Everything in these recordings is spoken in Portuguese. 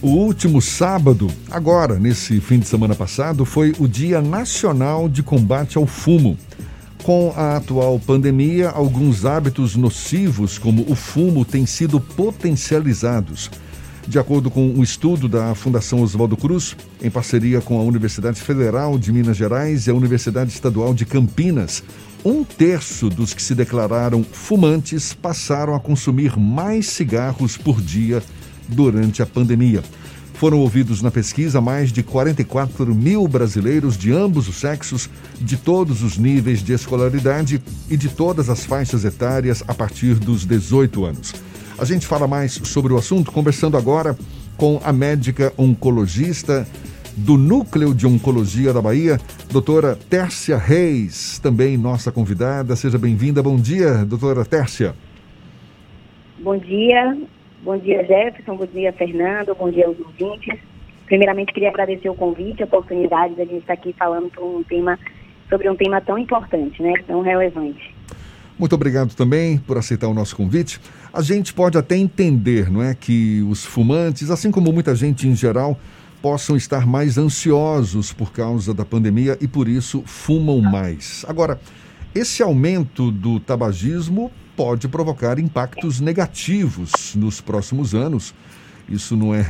O último sábado, agora, nesse fim de semana passado, foi o Dia Nacional de Combate ao Fumo. Com a atual pandemia, alguns hábitos nocivos, como o fumo, têm sido potencializados. De acordo com um estudo da Fundação Oswaldo Cruz, em parceria com a Universidade Federal de Minas Gerais e a Universidade Estadual de Campinas, um terço dos que se declararam fumantes passaram a consumir mais cigarros por dia durante a pandemia. Foram ouvidos na pesquisa mais de 44 mil brasileiros de ambos os sexos, de todos os níveis de escolaridade e de todas as faixas etárias a partir dos 18 anos. A gente fala mais sobre o assunto conversando agora com a médica oncologista do Núcleo de Oncologia da Bahia, doutora Tércia Reis, também nossa convidada. Seja bem-vinda. Bom dia, doutora Tércia. Bom dia, Bom dia, Jefferson. Bom dia, Fernando. Bom dia aos ouvintes. Primeiramente, queria agradecer o convite, a oportunidade de a gente estar aqui falando um tema, sobre um tema tão importante, né? tão relevante. Muito obrigado também por aceitar o nosso convite. A gente pode até entender, não é, que os fumantes, assim como muita gente em geral, possam estar mais ansiosos por causa da pandemia e por isso fumam mais. Agora, esse aumento do tabagismo pode provocar impactos negativos nos próximos anos. Isso não é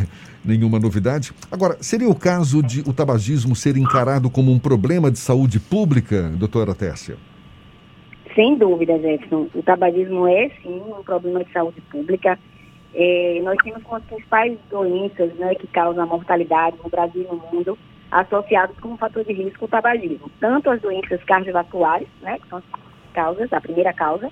nenhuma novidade. Agora, seria o caso de o tabagismo ser encarado como um problema de saúde pública, doutora Tércia? Sem dúvida, Jefferson. O tabagismo é, sim, um problema de saúde pública. É, nós temos como as principais doenças né, que causam a mortalidade no Brasil e no mundo associados com o fator de risco o tabagismo. Tanto as doenças cardiovasculares, né, que são as causas, a primeira causa,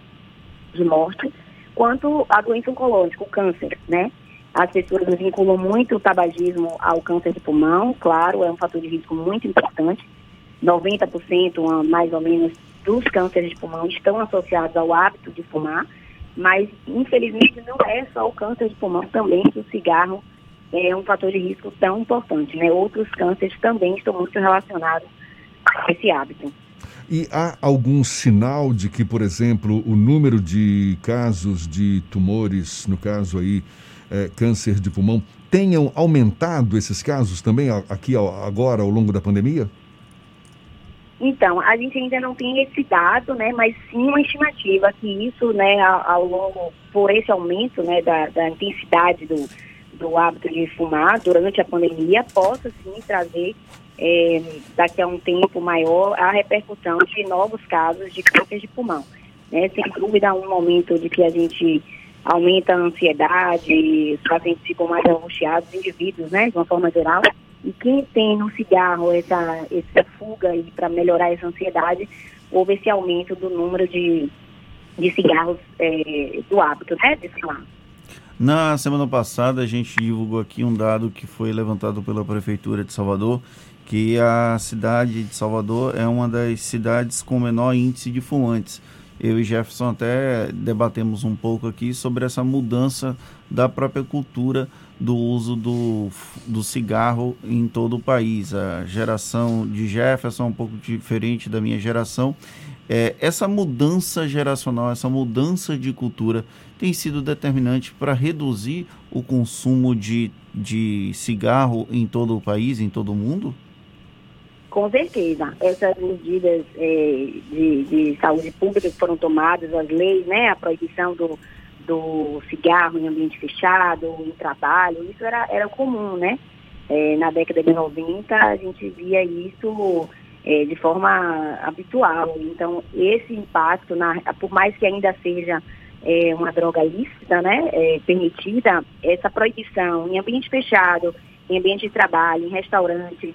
de morte, quanto a doença oncológica, o câncer, né? As pessoas vinculam muito o tabagismo ao câncer de pulmão, claro, é um fator de risco muito importante. 90% mais ou menos dos cânceres de pulmão estão associados ao hábito de fumar, mas infelizmente não é só o câncer de pulmão, também que o cigarro é um fator de risco tão importante, né? Outros cânceres também estão muito relacionados a esse hábito. E há algum sinal de que, por exemplo, o número de casos de tumores, no caso aí, é, câncer de pulmão, tenham aumentado esses casos também aqui agora, ao longo da pandemia? Então, a gente ainda não tem esse dado, né, mas sim uma estimativa que isso, né, ao, longo, por esse aumento, né, da, da intensidade do, do hábito de fumar durante a pandemia, possa sim trazer é, daqui a um tempo maior a repercussão de novos casos de câncer de pulmão. Né? Sem dúvida, um momento de que a gente aumenta a ansiedade, os pacientes ficam mais angustiados, indivíduos, né, de uma forma geral. E quem tem no cigarro essa, essa fuga para melhorar essa ansiedade, houve esse aumento do número de, de cigarros é, do hábito, né, de fumar. Na semana passada, a gente divulgou aqui um dado que foi levantado pela Prefeitura de Salvador, que a cidade de Salvador é uma das cidades com menor índice de fumantes. Eu e Jefferson até debatemos um pouco aqui sobre essa mudança da própria cultura do uso do, do cigarro em todo o país. A geração de Jefferson é um pouco diferente da minha geração. É, essa mudança geracional, essa mudança de cultura tem sido determinante para reduzir o consumo de, de cigarro em todo o país, em todo o mundo? Com certeza. Essas medidas é, de, de, saúde pública que foram tomadas, as leis, né, a proibição do, do cigarro em ambiente fechado, em trabalho, isso era, era comum, né? É, na década de 90 a gente via isso é, de forma habitual. Então, esse impacto, na, por mais que ainda seja é, uma droga lícita, né, é, permitida, essa proibição em ambiente fechado, em ambiente de trabalho, em restaurante,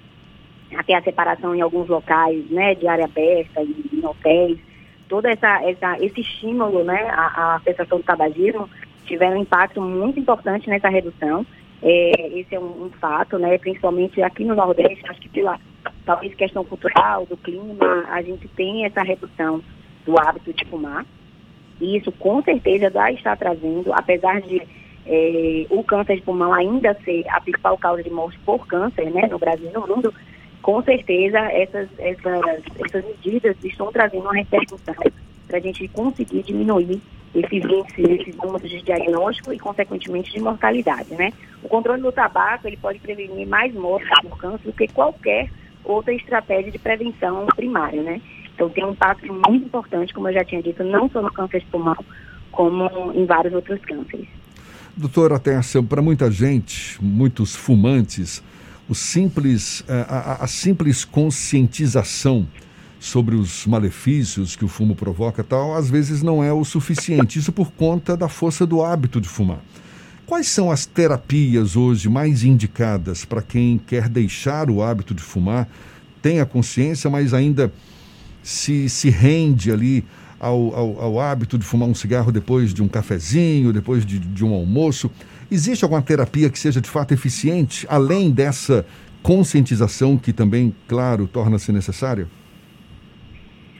até a separação em alguns locais, né, de área aberta, em, em hotéis, todo essa, essa, esse estímulo, né, à, cessação do tabagismo, tiveram um impacto muito importante nessa redução. É, esse é um, um, fato, né, principalmente aqui no Nordeste, acho que pela talvez questão cultural, do clima, a gente tem essa redução do hábito de fumar. E isso com certeza já está trazendo, apesar de é, o câncer de pulmão ainda ser a principal causa de morte por câncer, né, no Brasil e no mundo, com certeza essas, essas, essas medidas estão trazendo uma repercussão para a gente conseguir diminuir esses índices, esses números de diagnóstico e, consequentemente, de mortalidade, né? O controle do tabaco ele pode prevenir mais mortes por câncer do que qualquer outra estratégia de prevenção primária, né? Então tem um impacto muito importante, como eu já tinha dito, não só no câncer de pulmão, como em vários outros cânceres. Doutora Tessa, para muita gente, muitos fumantes, o simples, eh, a, a, simples conscientização sobre os malefícios que o fumo provoca tal, às vezes não é o suficiente. Isso por conta da força do hábito de fumar. Quais são as terapias hoje mais indicadas para quem quer deixar o hábito de fumar, tem a consciência, mas ainda se, se rende ali ao, ao, ao, hábito de fumar um cigarro depois de um cafezinho, depois de, de um almoço. Existe alguma terapia que seja de fato eficiente, além dessa conscientização que também, claro, torna-se necessária?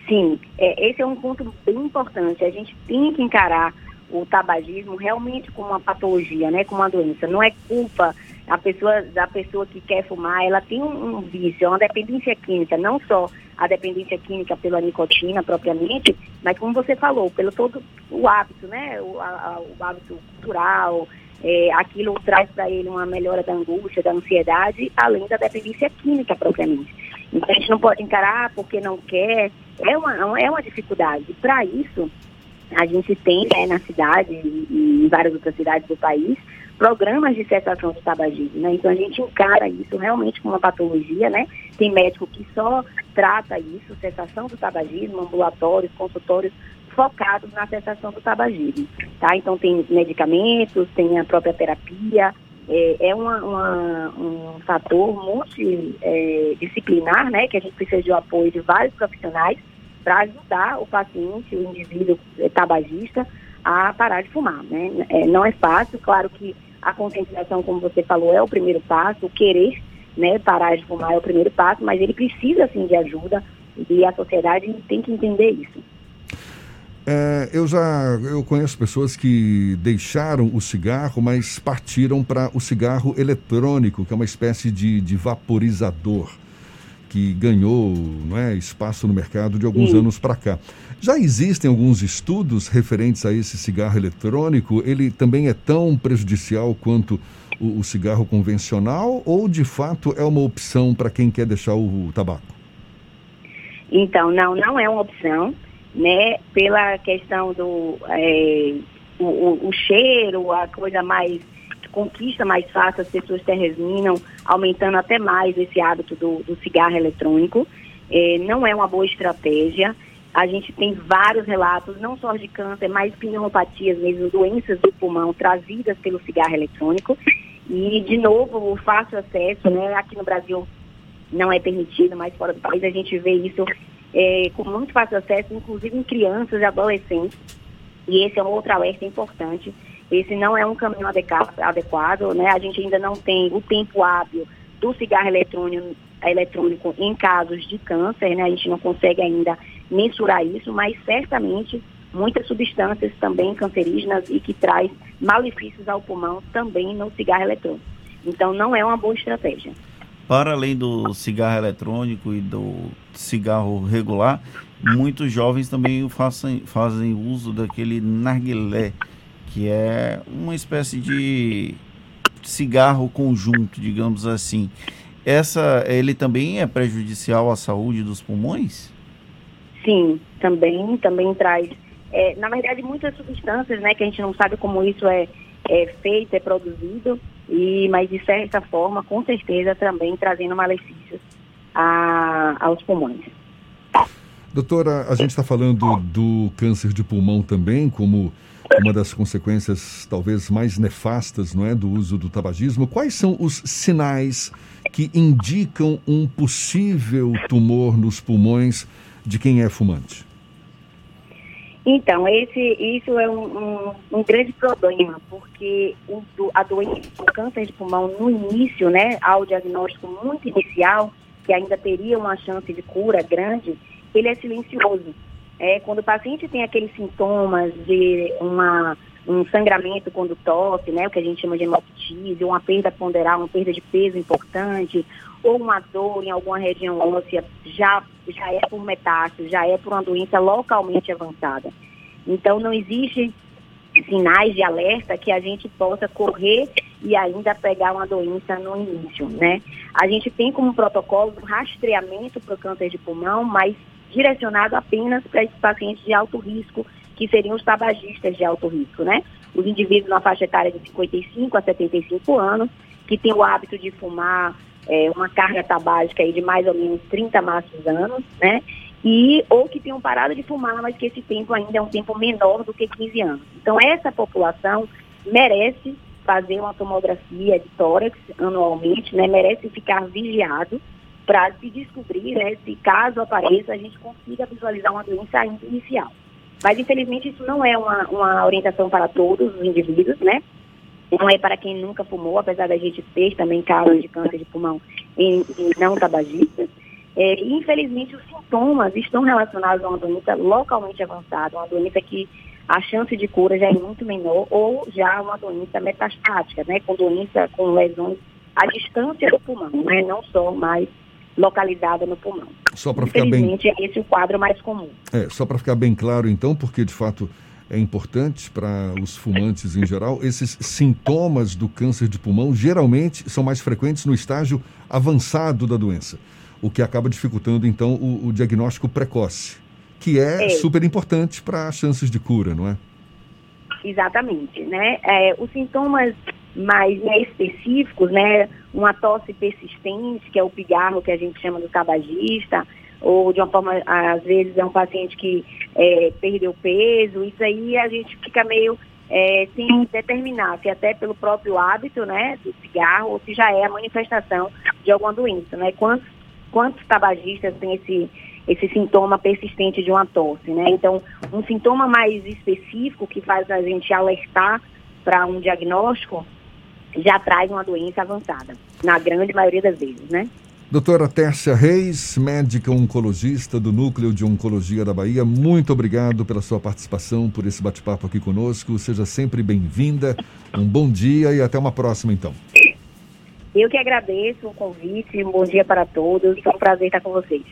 Sim, é, esse é um ponto bem importante. A gente tem que encarar o tabagismo realmente como uma patologia, né, como uma doença. Não é culpa a pessoa, da pessoa que quer fumar, ela tem um, um vício, é uma dependência química, não só a dependência química pela nicotina propriamente, mas como você falou, pelo todo o hábito, né, o, a, o hábito cultural, é, aquilo traz para ele uma melhora da angústia, da ansiedade, além da dependência química propriamente. Então a gente não pode encarar porque não quer, é uma, é uma dificuldade. Para isso, a gente tem né, na cidade e em várias outras cidades do país programas de cessação de tabagismo, né? Então a gente encara isso realmente como uma patologia, né? Tem médico que só trata isso, cessação do tabagismo, ambulatórios, consultórios focados na cessação do tabagismo, tá? Então tem medicamentos, tem a própria terapia, é, é uma, uma, um fator multidisciplinar, é, né? Que a gente precisa de apoio de vários profissionais para ajudar o paciente, o indivíduo tabagista, a parar de fumar. Né? É, não é fácil, claro que a conscientização, como você falou, é o primeiro passo, o querer né, parar de fumar é o primeiro passo, mas ele precisa sim de ajuda e a sociedade tem que entender isso. É, eu já eu conheço pessoas que deixaram o cigarro, mas partiram para o cigarro eletrônico, que é uma espécie de, de vaporizador que ganhou não é, espaço no mercado de alguns Sim. anos para cá. Já existem alguns estudos referentes a esse cigarro eletrônico? Ele também é tão prejudicial quanto o, o cigarro convencional ou de fato é uma opção para quem quer deixar o, o tabaco? Então, não, não é uma opção, né? Pela questão do é, o, o, cheiro, a coisa mais conquista mais fácil, as pessoas se resinam, aumentando até mais esse hábito do, do cigarro eletrônico. É, não é uma boa estratégia. A gente tem vários relatos, não só de câncer, mas pneumopatias mesmo, doenças do pulmão trazidas pelo cigarro eletrônico. E, de novo, o fácil acesso, né? Aqui no Brasil não é permitido, mas fora do país a gente vê isso é, com muito fácil acesso, inclusive em crianças e adolescentes. E esse é um outro alerta importante esse não é um caminho adequado, né? A gente ainda não tem o tempo hábil do cigarro eletrônico, eletrônico em casos de câncer, né? A gente não consegue ainda mensurar isso, mas certamente muitas substâncias também cancerígenas e que traz malefícios ao pulmão também no cigarro eletrônico. Então não é uma boa estratégia. Para além do cigarro eletrônico e do cigarro regular, muitos jovens também fazem, fazem uso daquele narguilé que é uma espécie de cigarro conjunto, digamos assim. Essa, ele também é prejudicial à saúde dos pulmões? Sim, também, também traz. É, na verdade, muitas substâncias, né, que a gente não sabe como isso é, é feito, é produzido, e, mas de certa forma, com certeza, também trazendo malefícios a, aos pulmões. Doutora, a gente está falando do câncer de pulmão também, como uma das consequências talvez mais nefastas não é, do uso do tabagismo. Quais são os sinais que indicam um possível tumor nos pulmões de quem é fumante? Então, esse, isso é um, um, um grande problema, porque o, a doença, o câncer de pulmão, no início, né, ao diagnóstico muito inicial, que ainda teria uma chance de cura grande, ele é silencioso. É, quando o paciente tem aqueles sintomas de uma, um sangramento quando tosse, né, o que a gente chama de hemoptise, uma perda ponderal, uma perda de peso importante, ou uma dor em alguma região óssea, já, já é por metástase, já é por uma doença localmente avançada. Então, não existe sinais de alerta que a gente possa correr e ainda pegar uma doença no início, né? A gente tem como protocolo um rastreamento para o câncer de pulmão, mas direcionado apenas para esses pacientes de alto risco, que seriam os tabagistas de alto risco, né? Os indivíduos na faixa etária de 55 a 75 anos, que têm o hábito de fumar é, uma carga tabágica aí de mais ou menos 30 maços anos, né? E, ou que tenham parado de fumar, mas que esse tempo ainda é um tempo menor do que 15 anos. Então, essa população merece fazer uma tomografia de tórax anualmente, né? Merece ficar vigiado para se descobrir, né? Se caso apareça, a gente consiga visualizar uma doença ainda inicial. Mas, infelizmente, isso não é uma, uma orientação para todos os indivíduos, né? Não é para quem nunca fumou, apesar da gente ter também casos de câncer de pulmão em, em não tabagistas. É, infelizmente, os sintomas estão relacionados a uma doença localmente avançada, uma doença que a chance de cura já é muito menor, ou já uma doença metastática, né, com doença com lesões à distância do pulmão, né, não só mais localizada no pulmão. Só para ficar bem. é esse o quadro mais comum. É, só para ficar bem claro, então, porque de fato é importante para os fumantes em geral, esses sintomas do câncer de pulmão geralmente são mais frequentes no estágio avançado da doença o que acaba dificultando então o, o diagnóstico precoce, que é, é. super importante para as chances de cura, não é? Exatamente, né? É, os sintomas mais né, específicos, né? Uma tosse persistente, que é o pigarro que a gente chama do tabagista, ou de uma forma, às vezes é um paciente que é, perdeu peso, isso aí a gente fica meio é, sem determinar se até pelo próprio hábito, né, do cigarro, ou se já é a manifestação de alguma doença, né? Quantos quantos tabagistas têm esse, esse sintoma persistente de uma tosse, né? Então, um sintoma mais específico que faz a gente alertar para um diagnóstico já traz uma doença avançada, na grande maioria das vezes, né? Doutora Tércia Reis, médica oncologista do Núcleo de Oncologia da Bahia, muito obrigado pela sua participação, por esse bate-papo aqui conosco. Seja sempre bem-vinda. Um bom dia e até uma próxima, então. Eu que agradeço o convite, um bom dia para todos, é um prazer estar com vocês.